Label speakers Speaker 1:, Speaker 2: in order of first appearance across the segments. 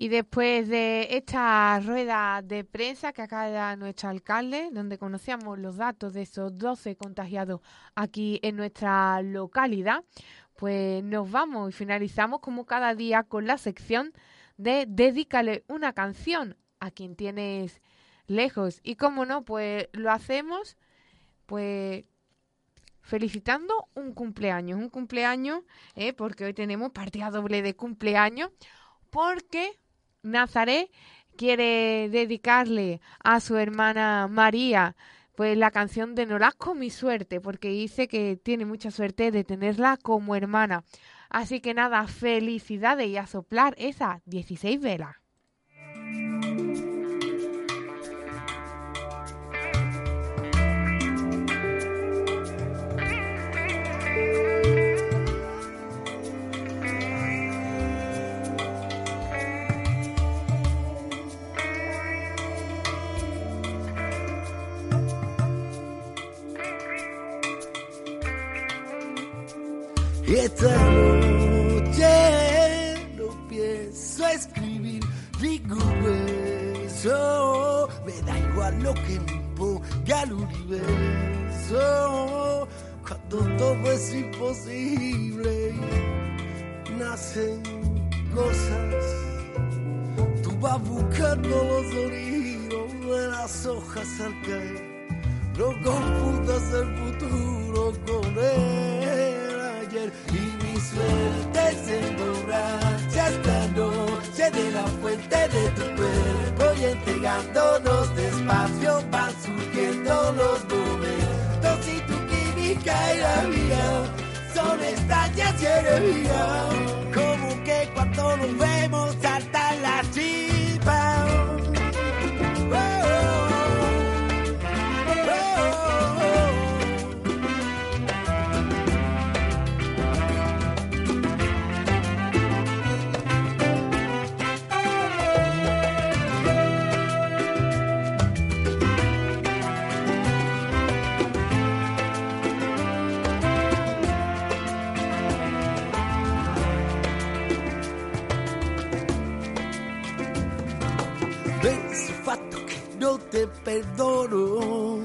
Speaker 1: Y después de esta rueda de prensa que acaba de dar nuestro alcalde, donde conocíamos los datos de esos 12 contagiados aquí en nuestra localidad, pues nos vamos y finalizamos como cada día con la sección de Dedícale una canción a quien tienes lejos. Y como no, pues lo hacemos pues felicitando un cumpleaños, un cumpleaños, eh, porque hoy tenemos partida doble de cumpleaños, porque Nazaret quiere dedicarle a su hermana María pues la canción de Norasco mi suerte, porque dice que tiene mucha suerte de tenerla como hermana. Así que nada, felicidades y a soplar esas 16 velas.
Speaker 2: Esta noche no pienso escribir ningún beso. Me da igual lo que me imponga el universo. Cuando todo es imposible, nacen cosas. Tú vas buscando los sonidos de las hojas al caer. No confundas el futuro con él suerte se emborracha esta noche de la fuente de tu cuerpo y entregándonos despacio van surgiendo los momentos y tu química y la mía son extrañas y energía perdono.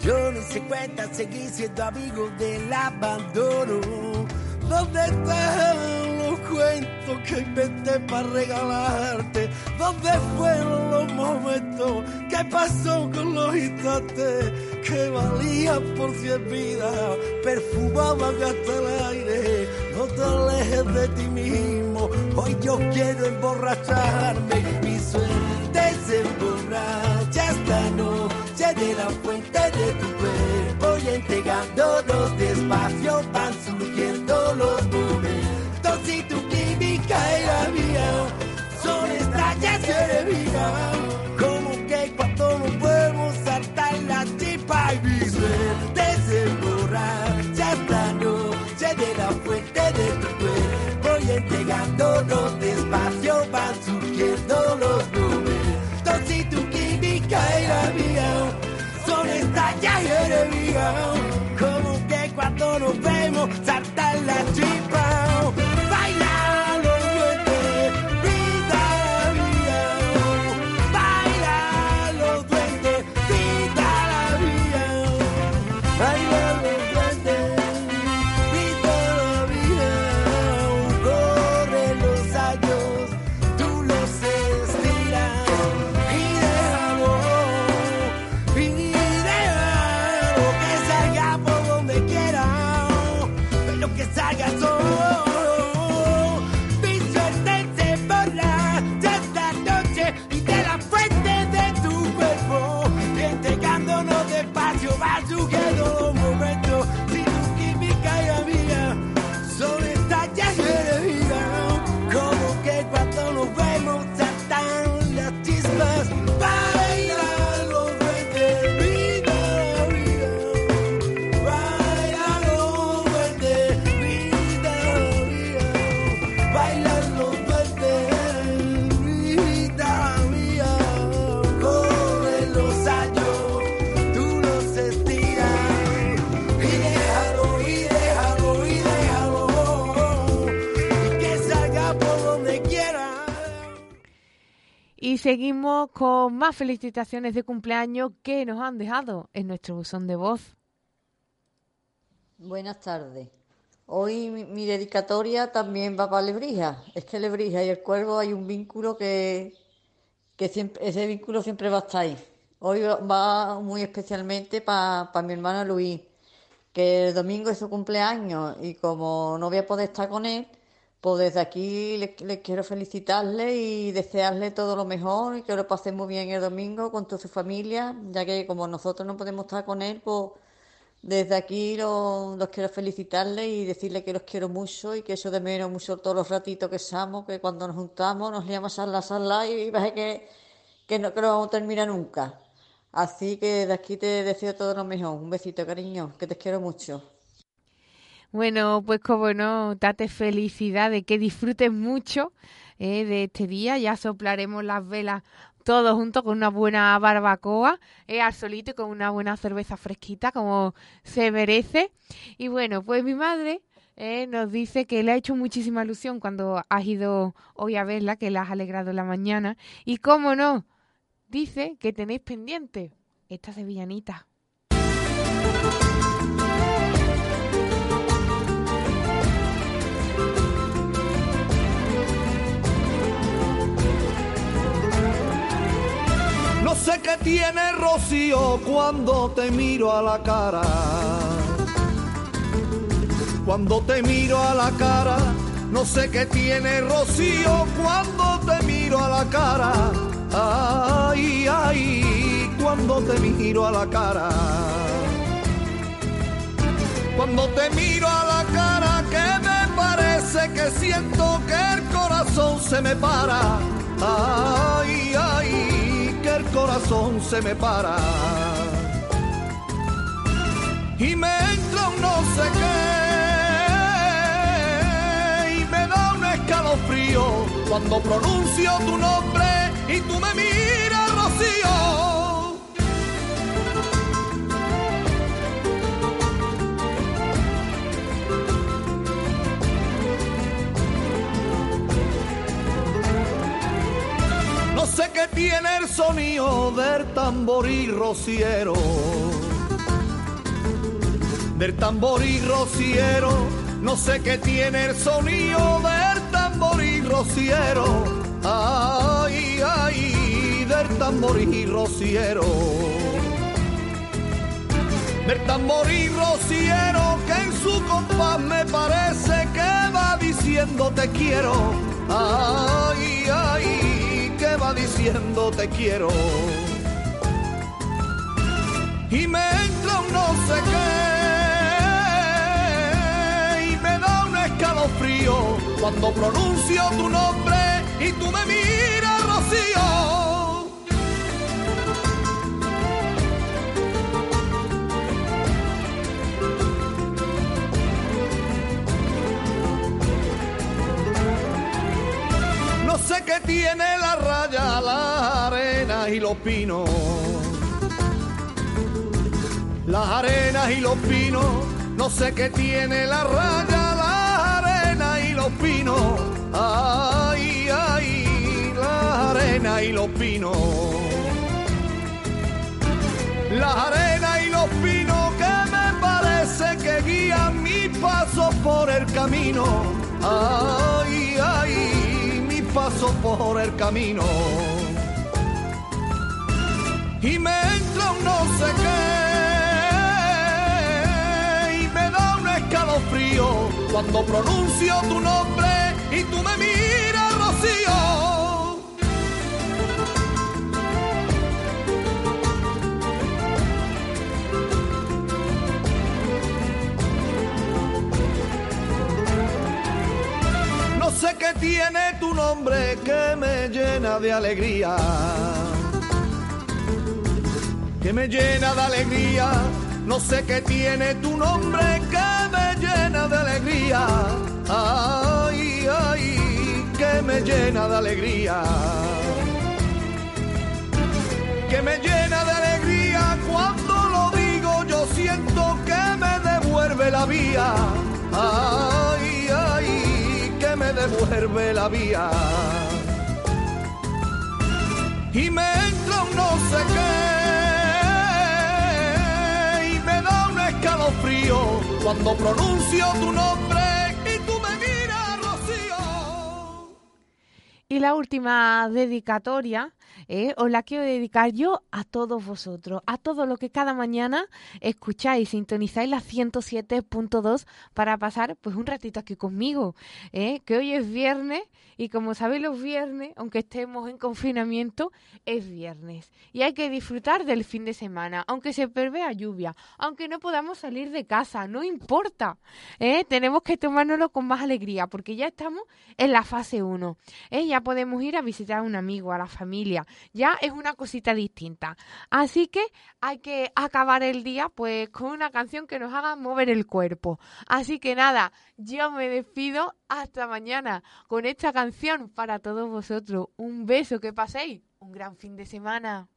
Speaker 2: Yo no sé cuenta seguir siendo amigo del abandono. ¿Dónde están los cuentos que inventé para regalarte? ¿Dónde fueron los momentos? ¿Qué pasó con los instantes que valían por cien vidas? Perfumaban hasta el aire. No te alejes de ti mismo. Hoy yo quiero emborracharme. Mi suerte se de la fuente de tu cuerpo y entregándonos despacio van surgiendo los momentos. Y tu química y la mía son extrañas y enemigos como que cuando nos podemos saltar la chispa y mi suerte se emborracha esta noche de la fuente de tu cuerpo y entregándonos despacio van surgiendo los momentos saltan la
Speaker 1: seguimos con más felicitaciones de cumpleaños que nos han dejado en nuestro buzón de voz.
Speaker 3: Buenas tardes. Hoy mi, dedicatoria también va para Lebrija. Es que Lebrija y el cuervo hay un vínculo que, que siempre, ese vínculo siempre va a estar ahí. Hoy va muy especialmente para mi hermano Luis, que el domingo es su cumpleaños y como no voy a poder estar con él, pues desde aquí les, quiero felicitarle y desearle todo lo mejor y que lo pase muy bien el domingo con toda su familia, ya que como nosotros no podemos estar con él, pues desde aquí los, quiero felicitarle y decirle que los quiero mucho y que eso de menos mucho todos los ratitos que estamos, que cuando nos juntamos nos liamos a la sala y ves que, que no, que vamos a terminar nunca. Así que desde aquí te deseo todo lo mejor. Un besito, cariño, que te quiero mucho.
Speaker 1: Bueno, pues como no, date felicidad de que disfrutes mucho eh, de este día. Ya soplaremos las velas todos juntos con una buena barbacoa, eh, al solito y con una buena cerveza fresquita, como se merece. Y bueno, pues mi madre eh, nos dice que le ha hecho muchísima ilusión cuando has ido hoy a verla, que la has alegrado la mañana. Y cómo no, dice que tenéis pendiente esta sevillanita.
Speaker 4: No sé qué tiene Rocío cuando te miro a la cara. Cuando te miro a la cara, no sé qué tiene Rocío cuando te miro a la cara. Ay, ay, cuando te miro a la cara. Cuando te miro a la cara, que me parece que siento que el corazón se me para. Ay, ay el corazón se me para. Y me entra un no sé qué, y me da un escalofrío cuando pronuncio tu nombre y tú me miras, Rocío. Sé qué tiene el sonido del tamboril rociero. Del tamboril rociero, no sé qué tiene el sonido del tamboril rociero. Ay, ay, del tamboril rociero. Del tamboril rociero que en su compás me parece que va diciendo te quiero. Te quiero. Y me entra un no sé qué y me da un escalofrío cuando pronuncio tu nombre y tú me miras, Rocío. sé que tiene arena y los pinos. Las arenas y los pinos, no sé qué tiene la raya, la arena y los pinos. Ay, ay, la arena y los pinos. Las arenas y los pinos que me parece que guían mi paso por el camino. Ay, ay paso por el camino y me entra un no sé qué y me da un escalofrío cuando pronuncio tu nombre y tú me miras, Rocío. sé que tiene tu nombre que me llena de alegría. Que me llena de alegría. No sé qué tiene tu nombre que me llena de alegría. Ay, ay, que me llena de alegría. Que me llena de alegría cuando lo digo, yo siento que me devuelve la vía. Ay, ay me devuelve la vía. y me entra un no sé qué cuando pronuncio tu nombre y tú me miras, Rocío.
Speaker 1: Y la última dedicatoria ¿eh? os la quiero dedicar yo a todos vosotros, a todo lo que cada mañana escucháis, sintonizáis la 107.2 para pasar pues un ratito aquí conmigo, ¿eh? que hoy es viernes y como sabéis los viernes, aunque estemos en confinamiento, es viernes y hay que disfrutar del fin de semana, aunque se prevea lluvia, aunque no podamos salir de casa, no importa, ¿eh? tenemos que tomárnoslo con más alegría porque ya estamos en la fase 1, ¿eh? ya podemos ir a visitar a un amigo, a la familia, ya es una cosita distinta. Así que hay que acabar el día pues con una canción que nos haga mover el cuerpo. Así que nada, yo me despido hasta mañana con esta canción para todos vosotros. Un beso, que paséis un gran fin de semana.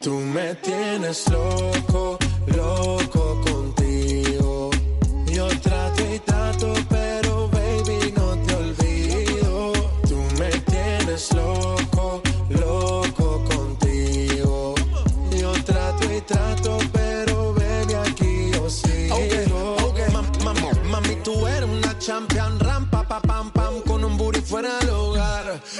Speaker 5: Tú me tienes loco, loco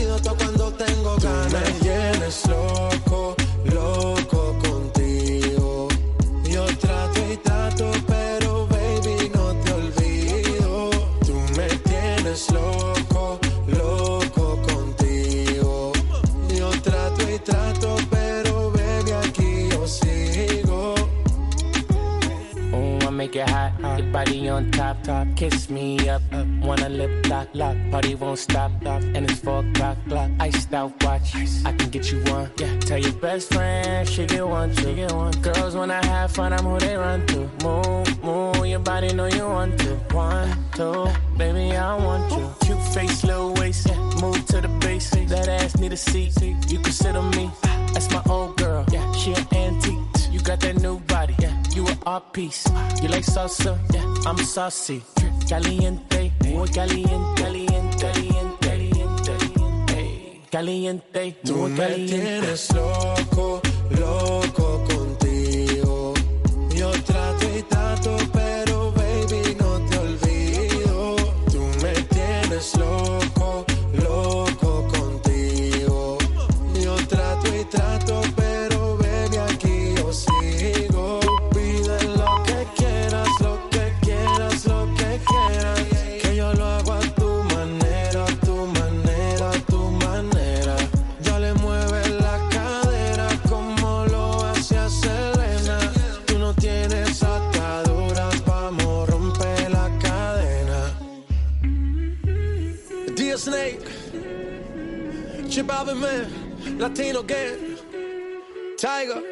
Speaker 2: antídoto cuando tengo ganas.
Speaker 5: Me tienes loco, loco contigo. Yo trato y trato, pero baby no te olvido. Tú me tienes loco, loco contigo. Yo trato y trato, pero baby aquí yo sigo.
Speaker 6: Ooh, I make it hot. Your body on top, top. Kiss me up, lip lock, lock. Party won't stop, stop. And it's four o'clock, clock. Iced out watch. I can get you one. Yeah. Tell your best friend she get one, she get one. Girls wanna have fun, I'm who they run to. Move, move. Your body know you want to. One, two, baby I want you. Cute face, little waist. Yeah. Move to the base. That ass need a seat. You can sit on me. Ah. That's my old girl. Yeah. She an antique. Ah. You got that new body. Yeah. You an art piece. Ah. You like salsa? Yeah. I'm saucy. Caliente. Muy caliente. Caliente. Caliente. Caliente. Caliente.
Speaker 5: Tú
Speaker 6: Muy
Speaker 5: me
Speaker 6: caliente.
Speaker 5: tienes loco, loco
Speaker 2: Latino Gang, Tiger.